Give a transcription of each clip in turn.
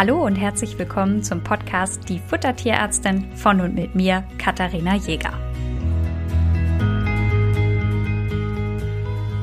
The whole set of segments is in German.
Hallo und herzlich willkommen zum Podcast Die Futtertierärztin von und mit mir, Katharina Jäger.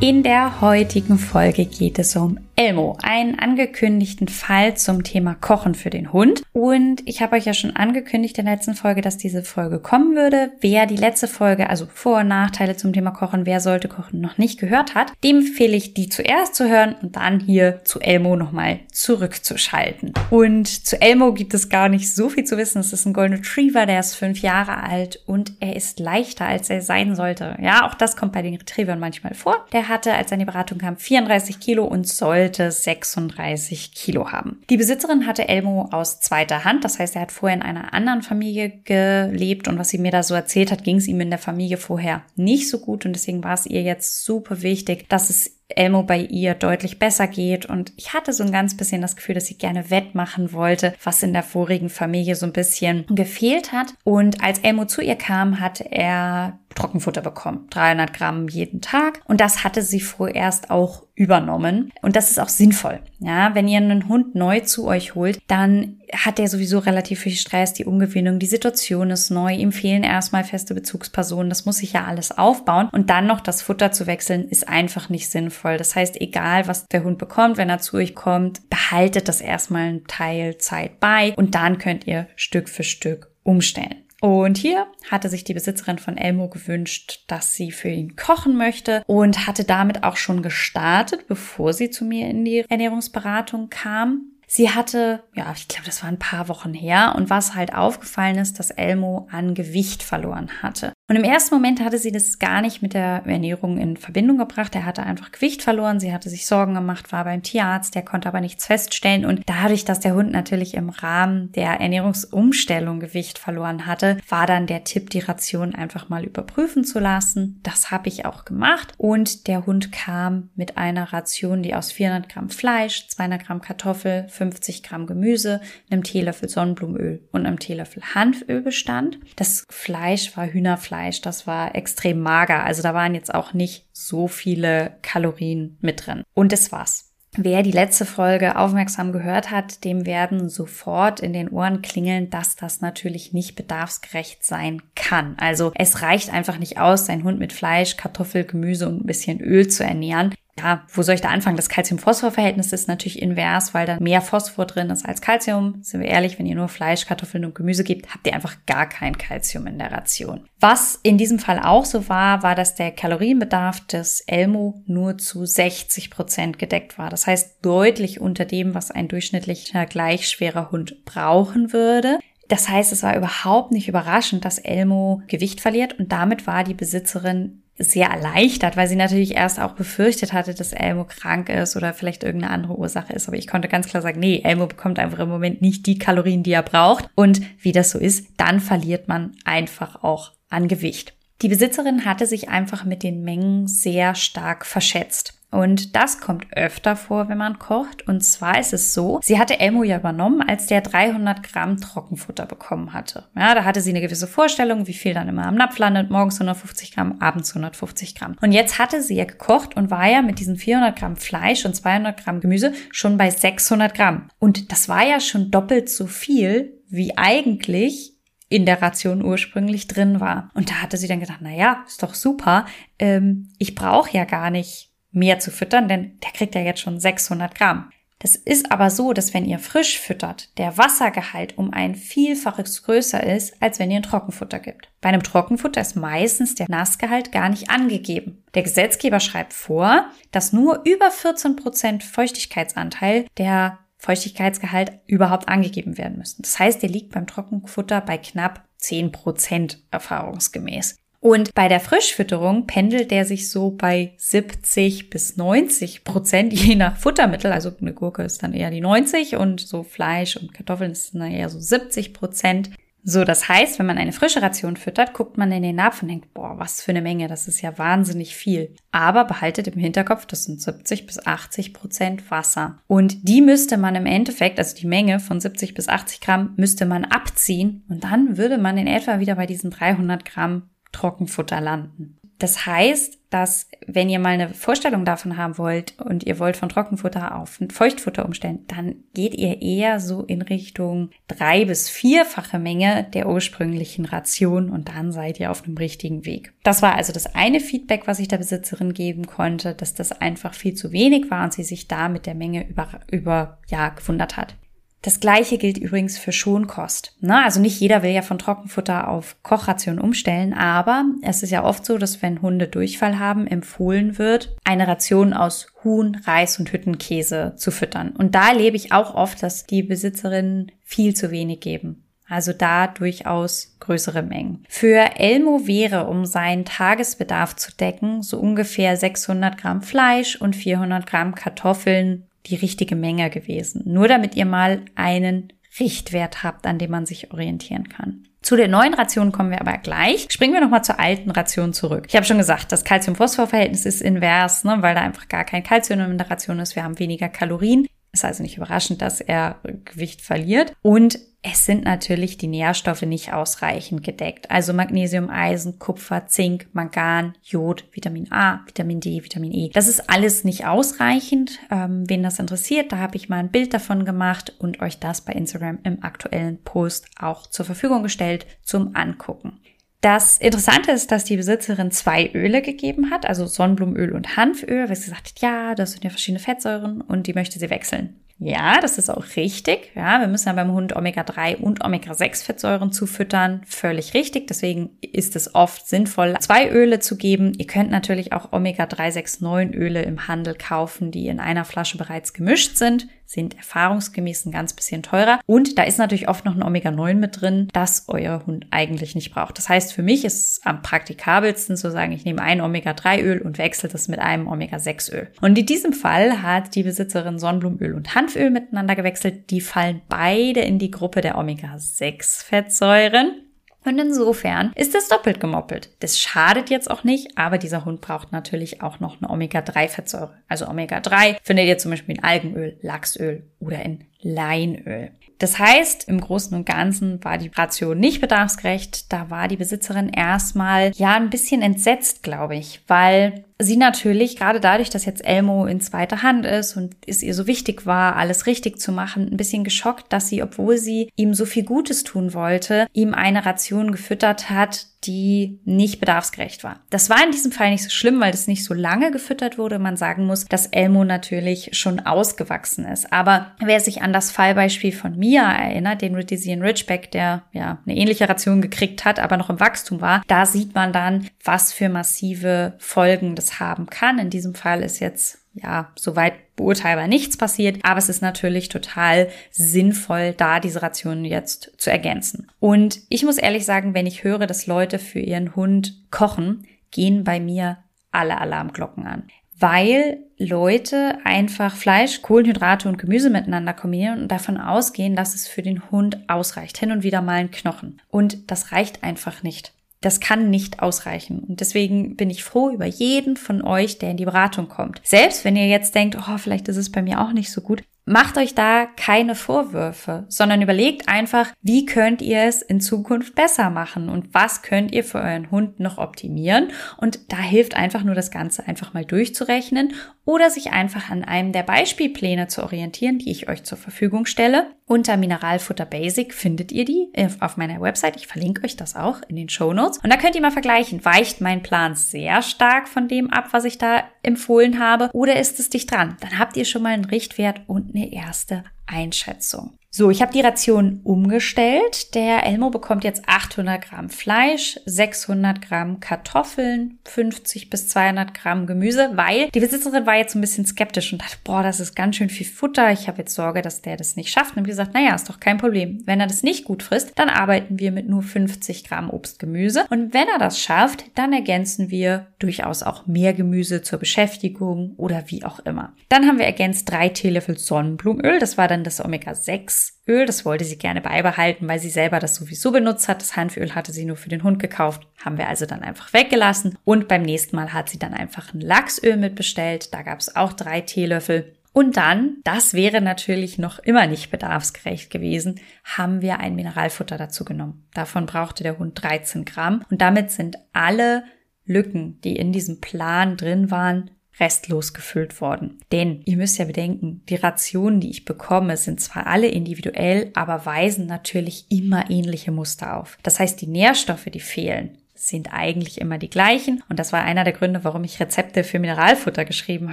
In der heutigen Folge geht es um Elmo, einen angekündigten Fall zum Thema Kochen für den Hund. Und ich habe euch ja schon angekündigt in der letzten Folge, dass diese Folge kommen würde. Wer die letzte Folge, also Vor- und Nachteile zum Thema Kochen, wer sollte kochen, noch nicht gehört hat, dem empfehle ich, die zuerst zu hören und dann hier zu Elmo nochmal zurückzuschalten. Und zu Elmo gibt es gar nicht so viel zu wissen. Es ist ein Golden Retriever, der ist fünf Jahre alt und er ist leichter, als er sein sollte. Ja, auch das kommt bei den Retrievern manchmal vor. Der hatte, als seine Beratung kam, 34 Kilo und sollte sollte 36 Kilo haben. Die Besitzerin hatte Elmo aus zweiter Hand, das heißt, er hat vorher in einer anderen Familie gelebt und was sie mir da so erzählt hat, ging es ihm in der Familie vorher nicht so gut und deswegen war es ihr jetzt super wichtig, dass es Elmo bei ihr deutlich besser geht. Und ich hatte so ein ganz bisschen das Gefühl, dass sie gerne wettmachen wollte, was in der vorigen Familie so ein bisschen gefehlt hat. Und als Elmo zu ihr kam, hat er Trockenfutter bekommen. 300 Gramm jeden Tag. Und das hatte sie vorerst auch übernommen. Und das ist auch sinnvoll. Ja, wenn ihr einen Hund neu zu euch holt, dann hat er sowieso relativ viel Stress, die Umgewöhnung, die Situation ist neu, ihm fehlen erstmal feste Bezugspersonen, das muss sich ja alles aufbauen. Und dann noch das Futter zu wechseln, ist einfach nicht sinnvoll. Das heißt, egal was der Hund bekommt, wenn er zu euch kommt, behaltet das erstmal einen Teil Zeit bei und dann könnt ihr Stück für Stück umstellen. Und hier hatte sich die Besitzerin von Elmo gewünscht, dass sie für ihn kochen möchte und hatte damit auch schon gestartet, bevor sie zu mir in die Ernährungsberatung kam. Sie hatte, ja, ich glaube, das war ein paar Wochen her und was halt aufgefallen ist, dass Elmo an Gewicht verloren hatte. Und im ersten Moment hatte sie das gar nicht mit der Ernährung in Verbindung gebracht. Er hatte einfach Gewicht verloren. Sie hatte sich Sorgen gemacht, war beim Tierarzt, der konnte aber nichts feststellen. Und dadurch, dass der Hund natürlich im Rahmen der Ernährungsumstellung Gewicht verloren hatte, war dann der Tipp, die Ration einfach mal überprüfen zu lassen. Das habe ich auch gemacht. Und der Hund kam mit einer Ration, die aus 400 Gramm Fleisch, 200 Gramm Kartoffel, 50 Gramm Gemüse, einem Teelöffel Sonnenblumenöl und einem Teelöffel Hanföl bestand. Das Fleisch war Hühnerfleisch Fleisch, das war extrem mager. Also da waren jetzt auch nicht so viele Kalorien mit drin. Und das war's. Wer die letzte Folge aufmerksam gehört hat, dem werden sofort in den Ohren klingeln, dass das natürlich nicht bedarfsgerecht sein kann. Also es reicht einfach nicht aus, seinen Hund mit Fleisch, Kartoffel, Gemüse und ein bisschen Öl zu ernähren ja, wo soll ich da anfangen? Das Calcium-Phosphor-Verhältnis ist natürlich invers, weil da mehr Phosphor drin ist als Calcium. Sind wir ehrlich, wenn ihr nur Fleisch, Kartoffeln und Gemüse gebt, habt ihr einfach gar kein Calcium in der Ration. Was in diesem Fall auch so war, war, dass der Kalorienbedarf des Elmo nur zu 60 Prozent gedeckt war. Das heißt deutlich unter dem, was ein durchschnittlicher gleich schwerer Hund brauchen würde. Das heißt, es war überhaupt nicht überraschend, dass Elmo Gewicht verliert und damit war die Besitzerin sehr erleichtert, weil sie natürlich erst auch befürchtet hatte, dass Elmo krank ist oder vielleicht irgendeine andere Ursache ist. Aber ich konnte ganz klar sagen, nee, Elmo bekommt einfach im Moment nicht die Kalorien, die er braucht. Und wie das so ist, dann verliert man einfach auch an Gewicht. Die Besitzerin hatte sich einfach mit den Mengen sehr stark verschätzt. Und das kommt öfter vor, wenn man kocht. Und zwar ist es so, sie hatte Elmo ja übernommen, als der 300 Gramm Trockenfutter bekommen hatte. Ja, da hatte sie eine gewisse Vorstellung, wie viel dann immer am Napf landet. Morgens 150 Gramm, abends 150 Gramm. Und jetzt hatte sie ja gekocht und war ja mit diesen 400 Gramm Fleisch und 200 Gramm Gemüse schon bei 600 Gramm. Und das war ja schon doppelt so viel, wie eigentlich in der Ration ursprünglich drin war. Und da hatte sie dann gedacht, na ja, ist doch super. Ähm, ich brauche ja gar nicht mehr zu füttern, denn der kriegt ja jetzt schon 600 Gramm. Das ist aber so, dass wenn ihr frisch füttert, der Wassergehalt um ein Vielfaches größer ist, als wenn ihr ein Trockenfutter gibt. Bei einem Trockenfutter ist meistens der Nassgehalt gar nicht angegeben. Der Gesetzgeber schreibt vor, dass nur über 14 Prozent Feuchtigkeitsanteil der Feuchtigkeitsgehalt überhaupt angegeben werden müssen. Das heißt, der liegt beim Trockenfutter bei knapp 10 Prozent erfahrungsgemäß. Und bei der Frischfütterung pendelt der sich so bei 70 bis 90 Prozent, je nach Futtermittel. Also eine Gurke ist dann eher die 90 und so Fleisch und Kartoffeln ist dann eher so 70 Prozent. So, das heißt, wenn man eine frische Ration füttert, guckt man in den Napf und denkt, boah, was für eine Menge, das ist ja wahnsinnig viel. Aber behaltet im Hinterkopf, das sind 70 bis 80 Prozent Wasser. Und die müsste man im Endeffekt, also die Menge von 70 bis 80 Gramm, müsste man abziehen und dann würde man in etwa wieder bei diesen 300 Gramm Trockenfutter landen. Das heißt, dass wenn ihr mal eine Vorstellung davon haben wollt und ihr wollt von Trockenfutter auf Feuchtfutter umstellen, dann geht ihr eher so in Richtung drei bis vierfache Menge der ursprünglichen Ration und dann seid ihr auf einem richtigen Weg. Das war also das eine Feedback, was ich der Besitzerin geben konnte, dass das einfach viel zu wenig war und sie sich da mit der Menge über, über ja, gewundert hat. Das gleiche gilt übrigens für Schonkost. Na, also nicht jeder will ja von Trockenfutter auf Kochration umstellen, aber es ist ja oft so, dass wenn Hunde Durchfall haben, empfohlen wird, eine Ration aus Huhn, Reis und Hüttenkäse zu füttern. Und da erlebe ich auch oft, dass die Besitzerinnen viel zu wenig geben. Also da durchaus größere Mengen. Für Elmo wäre, um seinen Tagesbedarf zu decken, so ungefähr 600 Gramm Fleisch und 400 Gramm Kartoffeln die richtige Menge gewesen. Nur damit ihr mal einen Richtwert habt, an dem man sich orientieren kann. Zu der neuen Ration kommen wir aber gleich. Springen wir nochmal zur alten Ration zurück. Ich habe schon gesagt, das Calcium-Phosphor-Verhältnis ist invers, ne, weil da einfach gar kein Calcium in der Ration ist. Wir haben weniger Kalorien. Ist also nicht überraschend, dass er Gewicht verliert. Und es sind natürlich die Nährstoffe nicht ausreichend gedeckt. Also Magnesium, Eisen, Kupfer, Zink, Mangan, Jod, Vitamin A, Vitamin D, Vitamin E. Das ist alles nicht ausreichend. Ähm, wen das interessiert, da habe ich mal ein Bild davon gemacht und euch das bei Instagram im aktuellen Post auch zur Verfügung gestellt zum Angucken. Das Interessante ist, dass die Besitzerin zwei Öle gegeben hat, also Sonnenblumenöl und Hanföl, weil sie sagt, ja, das sind ja verschiedene Fettsäuren und die möchte sie wechseln. Ja, das ist auch richtig. Ja, wir müssen ja beim Hund Omega-3 und Omega-6-Fettsäuren zufüttern. Völlig richtig. Deswegen ist es oft sinnvoll, zwei Öle zu geben. Ihr könnt natürlich auch Omega-369 Öle im Handel kaufen, die in einer Flasche bereits gemischt sind sind erfahrungsgemäß ein ganz bisschen teurer. Und da ist natürlich oft noch ein Omega-9 mit drin, das euer Hund eigentlich nicht braucht. Das heißt, für mich ist es am praktikabelsten zu sagen, ich nehme ein Omega-3-Öl und wechsle das mit einem Omega-6-Öl. Und in diesem Fall hat die Besitzerin Sonnenblumenöl und Hanföl miteinander gewechselt. Die fallen beide in die Gruppe der Omega-6-Fettsäuren. Und insofern ist es doppelt gemoppelt. Das schadet jetzt auch nicht, aber dieser Hund braucht natürlich auch noch eine Omega-3-Fettsäure. Also Omega-3 findet ihr zum Beispiel in Algenöl, Lachsöl oder in Leinöl. Das heißt, im Großen und Ganzen war die Ration nicht bedarfsgerecht. Da war die Besitzerin erstmal ja ein bisschen entsetzt, glaube ich, weil sie natürlich, gerade dadurch, dass jetzt Elmo in zweiter Hand ist und es ihr so wichtig war, alles richtig zu machen, ein bisschen geschockt, dass sie, obwohl sie ihm so viel Gutes tun wollte, ihm eine Ration gefüttert hat, die nicht bedarfsgerecht war. Das war in diesem Fall nicht so schlimm, weil das nicht so lange gefüttert wurde. Man sagen muss, dass Elmo natürlich schon ausgewachsen ist. Aber wer sich an das Fallbeispiel von Mia erinnert, den Ridisian Ridgeback, der ja eine ähnliche Ration gekriegt hat, aber noch im Wachstum war, da sieht man dann, was für massive Folgen das haben kann. In diesem Fall ist jetzt ja, soweit beurteilbar nichts passiert, aber es ist natürlich total sinnvoll, da diese Rationen jetzt zu ergänzen. Und ich muss ehrlich sagen, wenn ich höre, dass Leute für ihren Hund kochen, gehen bei mir alle Alarmglocken an. Weil Leute einfach Fleisch, Kohlenhydrate und Gemüse miteinander kombinieren und davon ausgehen, dass es für den Hund ausreicht. Hin und wieder mal ein Knochen. Und das reicht einfach nicht. Das kann nicht ausreichen. Und deswegen bin ich froh über jeden von euch, der in die Beratung kommt. Selbst wenn ihr jetzt denkt, oh, vielleicht ist es bei mir auch nicht so gut, Macht euch da keine Vorwürfe, sondern überlegt einfach, wie könnt ihr es in Zukunft besser machen und was könnt ihr für euren Hund noch optimieren. Und da hilft einfach nur das Ganze einfach mal durchzurechnen oder sich einfach an einem der Beispielpläne zu orientieren, die ich euch zur Verfügung stelle. Unter Mineralfutter Basic findet ihr die auf meiner Website. Ich verlinke euch das auch in den Show Notes. Und da könnt ihr mal vergleichen, weicht mein Plan sehr stark von dem ab, was ich da empfohlen habe, oder ist es dicht dran? Dann habt ihr schon mal einen Richtwert und eine erste Einschätzung. So, ich habe die Ration umgestellt. Der Elmo bekommt jetzt 800 Gramm Fleisch, 600 Gramm Kartoffeln, 50 bis 200 Gramm Gemüse, weil die Besitzerin war jetzt ein bisschen skeptisch und dachte, boah, das ist ganz schön viel Futter. Ich habe jetzt Sorge, dass der das nicht schafft. Und wie gesagt, naja, ist doch kein Problem. Wenn er das nicht gut frisst, dann arbeiten wir mit nur 50 Gramm Obst, Gemüse. Und wenn er das schafft, dann ergänzen wir durchaus auch mehr Gemüse zur Beschäftigung oder wie auch immer. Dann haben wir ergänzt drei Teelöffel Sonnenblumenöl. Das war dann das Omega-6 Öl. Das wollte sie gerne beibehalten, weil sie selber das sowieso benutzt hat. Das Hanföl hatte sie nur für den Hund gekauft. Haben wir also dann einfach weggelassen. Und beim nächsten Mal hat sie dann einfach ein Lachsöl mitbestellt. Da gab es auch drei Teelöffel. Und dann, das wäre natürlich noch immer nicht bedarfsgerecht gewesen, haben wir ein Mineralfutter dazu genommen. Davon brauchte der Hund 13 Gramm. Und damit sind alle Lücken, die in diesem Plan drin waren, restlos gefüllt worden. Denn ihr müsst ja bedenken, die Rationen, die ich bekomme, sind zwar alle individuell, aber weisen natürlich immer ähnliche Muster auf. Das heißt, die Nährstoffe, die fehlen, sind eigentlich immer die gleichen. Und das war einer der Gründe, warum ich Rezepte für Mineralfutter geschrieben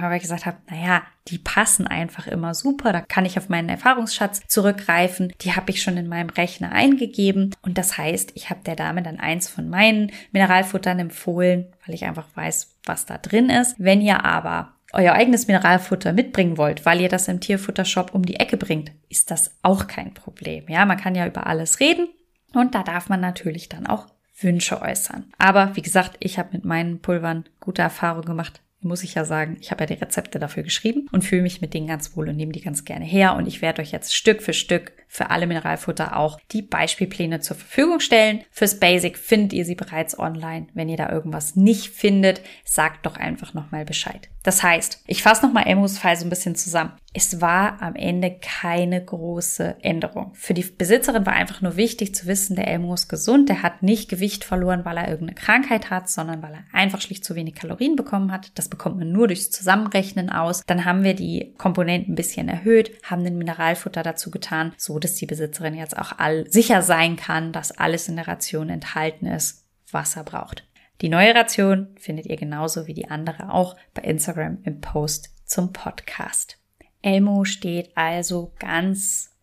habe, weil ich gesagt habe, naja, die passen einfach immer super. Da kann ich auf meinen Erfahrungsschatz zurückgreifen. Die habe ich schon in meinem Rechner eingegeben. Und das heißt, ich habe der Dame dann eins von meinen Mineralfuttern empfohlen, weil ich einfach weiß, was da drin ist. Wenn ihr aber euer eigenes Mineralfutter mitbringen wollt, weil ihr das im Tierfuttershop um die Ecke bringt, ist das auch kein Problem. Ja, man kann ja über alles reden und da darf man natürlich dann auch Wünsche äußern. Aber wie gesagt, ich habe mit meinen Pulvern gute Erfahrungen gemacht muss ich ja sagen, ich habe ja die Rezepte dafür geschrieben und fühle mich mit denen ganz wohl und nehme die ganz gerne her. Und ich werde euch jetzt Stück für Stück für alle Mineralfutter auch die Beispielpläne zur Verfügung stellen. Fürs Basic findet ihr sie bereits online. Wenn ihr da irgendwas nicht findet, sagt doch einfach nochmal Bescheid. Das heißt, ich fasse nochmal Elmos Fall so ein bisschen zusammen. Es war am Ende keine große Änderung. Für die Besitzerin war einfach nur wichtig zu wissen, der Elmo ist gesund, der hat nicht Gewicht verloren, weil er irgendeine Krankheit hat, sondern weil er einfach schlicht zu wenig Kalorien bekommen hat. Das bekommt man nur durchs Zusammenrechnen aus. Dann haben wir die Komponenten ein bisschen erhöht, haben den Mineralfutter dazu getan, so dass die Besitzerin jetzt auch all sicher sein kann, dass alles in der Ration enthalten ist, was er braucht. Die neue Ration findet ihr genauso wie die andere auch bei Instagram im Post zum Podcast. Elmo steht also ganz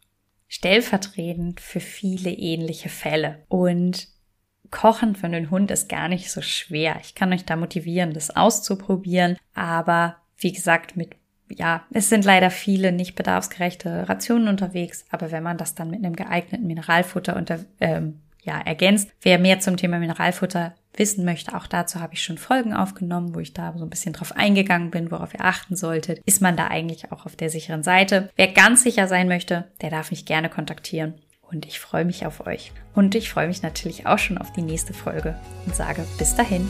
stellvertretend für viele ähnliche Fälle. Und Kochen für einen Hund ist gar nicht so schwer. Ich kann euch da motivieren, das auszuprobieren. Aber wie gesagt, mit ja, es sind leider viele nicht bedarfsgerechte Rationen unterwegs, aber wenn man das dann mit einem geeigneten Mineralfutter unter, ähm, ja, ergänzt. Wer mehr zum Thema Mineralfutter wissen möchte, auch dazu habe ich schon Folgen aufgenommen, wo ich da so ein bisschen drauf eingegangen bin, worauf ihr achten solltet. Ist man da eigentlich auch auf der sicheren Seite? Wer ganz sicher sein möchte, der darf mich gerne kontaktieren. Und ich freue mich auf euch. Und ich freue mich natürlich auch schon auf die nächste Folge und sage bis dahin.